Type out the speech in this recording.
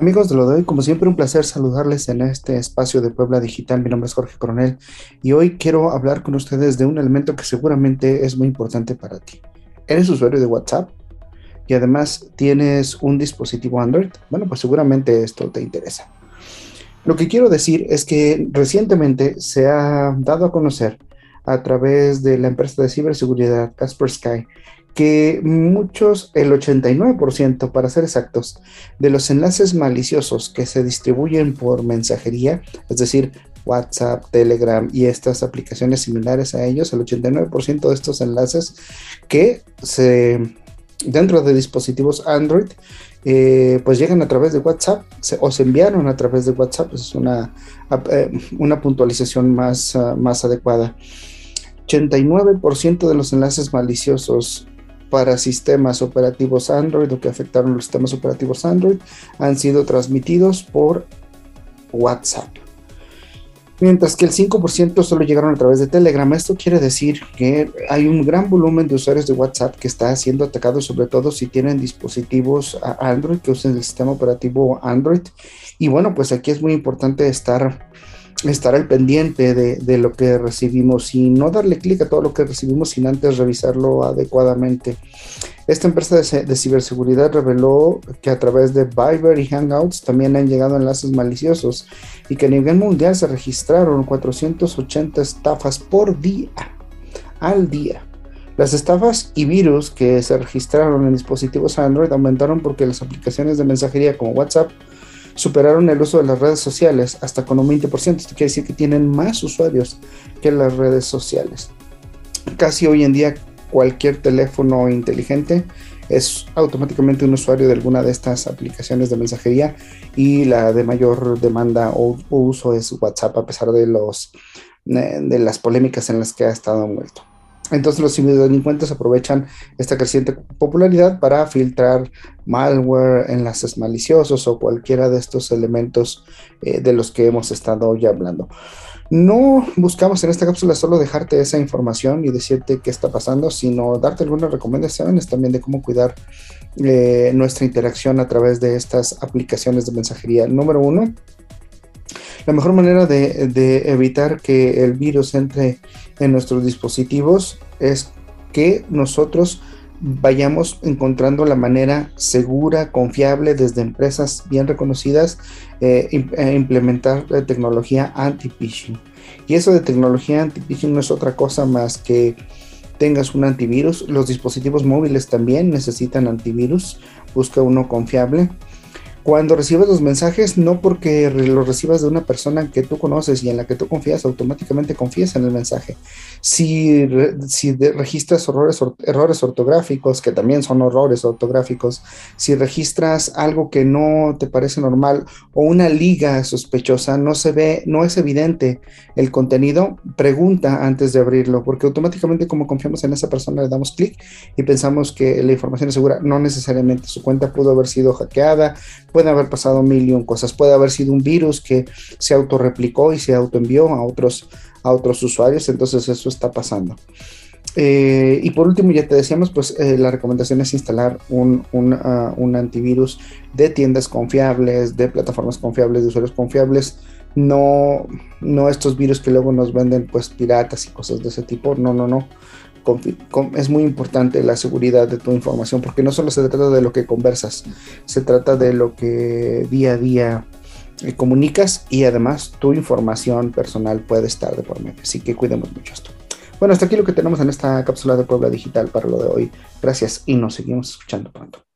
Amigos de lo de hoy, como siempre, un placer saludarles en este espacio de Puebla Digital. Mi nombre es Jorge Coronel y hoy quiero hablar con ustedes de un elemento que seguramente es muy importante para ti. ¿Eres usuario de WhatsApp? Y además tienes un dispositivo Android. Bueno, pues seguramente esto te interesa. Lo que quiero decir es que recientemente se ha dado a conocer a través de la empresa de ciberseguridad Casper Sky que muchos, el 89% para ser exactos, de los enlaces maliciosos que se distribuyen por mensajería, es decir, WhatsApp, Telegram y estas aplicaciones similares a ellos, el 89% de estos enlaces que se dentro de dispositivos Android, eh, pues llegan a través de WhatsApp o se enviaron a través de WhatsApp, es una, eh, una puntualización más, uh, más adecuada. 89% de los enlaces maliciosos para sistemas operativos Android o que afectaron los sistemas operativos Android han sido transmitidos por WhatsApp. Mientras que el 5% solo llegaron a través de Telegram. Esto quiere decir que hay un gran volumen de usuarios de WhatsApp que está siendo atacado, sobre todo si tienen dispositivos Android que usen el sistema operativo Android. Y bueno, pues aquí es muy importante estar estar al pendiente de, lo que recibimos y no darle clic a todo lo que recibimos sin antes revisarlo adecuadamente. Esta empresa de, ciberseguridad reveló que a través de Viber y Hangouts también han llegado enlaces maliciosos y que a nivel mundial se registraron 480 estafas por día, al día. Las estafas y virus que se registraron en dispositivos Android aumentaron porque las aplicaciones de mensajería como WhatsApp superaron el uso de las redes sociales hasta con un 20%. Esto quiere decir que tienen más usuarios que las redes sociales. Casi hoy en día cualquier teléfono inteligente es automáticamente un usuario de alguna de estas aplicaciones de mensajería y la de mayor demanda o, uso es WhatsApp a pesar de los eh, de las polémicas en las que ha estado envuelto. Entonces los ciberdelincuentes aprovechan esta creciente popularidad para filtrar malware, enlaces maliciosos o cualquiera de estos elementos eh, de los que hemos estado ya hablando. No buscamos en esta cápsula solo dejarte esa información y decirte qué está pasando, sino darte algunas recomendaciones también de cómo cuidar eh, nuestra interacción a través de estas aplicaciones de mensajería. Número uno, la mejor manera de, evitar que el virus entre en nuestros dispositivos es que nosotros vayamos encontrando la manera segura, confiable desde empresas bien reconocidas, eh, e implementar la tecnología anti-phishing. Y eso de tecnología anti-phishing no es otra cosa más que tengas un antivirus. Los dispositivos móviles también necesitan antivirus. Busca uno confiable cuando recibes los mensajes, no porque los recibas de una persona que tú conoces y en la que tú confías, automáticamente confías en el mensaje. Si, si registras errores, errores ortográficos, que también son errores ortográficos, si registras algo que no te parece normal o una liga sospechosa, no se ve, no es evidente el contenido, pregunta antes de abrirlo, porque automáticamente como confiamos en esa persona le damos clic y pensamos que la información es segura. No necesariamente su cuenta pudo haber sido hackeada, puede haber pasado mil y un cosas, puede haber sido un virus que se autorreplicó y se autoenvió a otros, a otros usuarios, entonces eso está pasando. Eh, y por último, ya te decíamos, pues eh, la recomendación es instalar un, ah, un, antivirus de tiendas confiables, de plataformas confiables, de usuarios confiables, no, no estos virus que luego nos venden pues piratas y cosas de ese tipo, no, no, no es muy importante la seguridad de tu información, porque no solo se trata de lo que conversas, se trata de lo que día a día eh, comunicas y además tu información personal puede estar de por medio. Así que cuidemos mucho esto. Bueno, hasta aquí lo que tenemos en esta cápsula de Puebla Digital para lo de hoy. Gracias y nos seguimos escuchando pronto.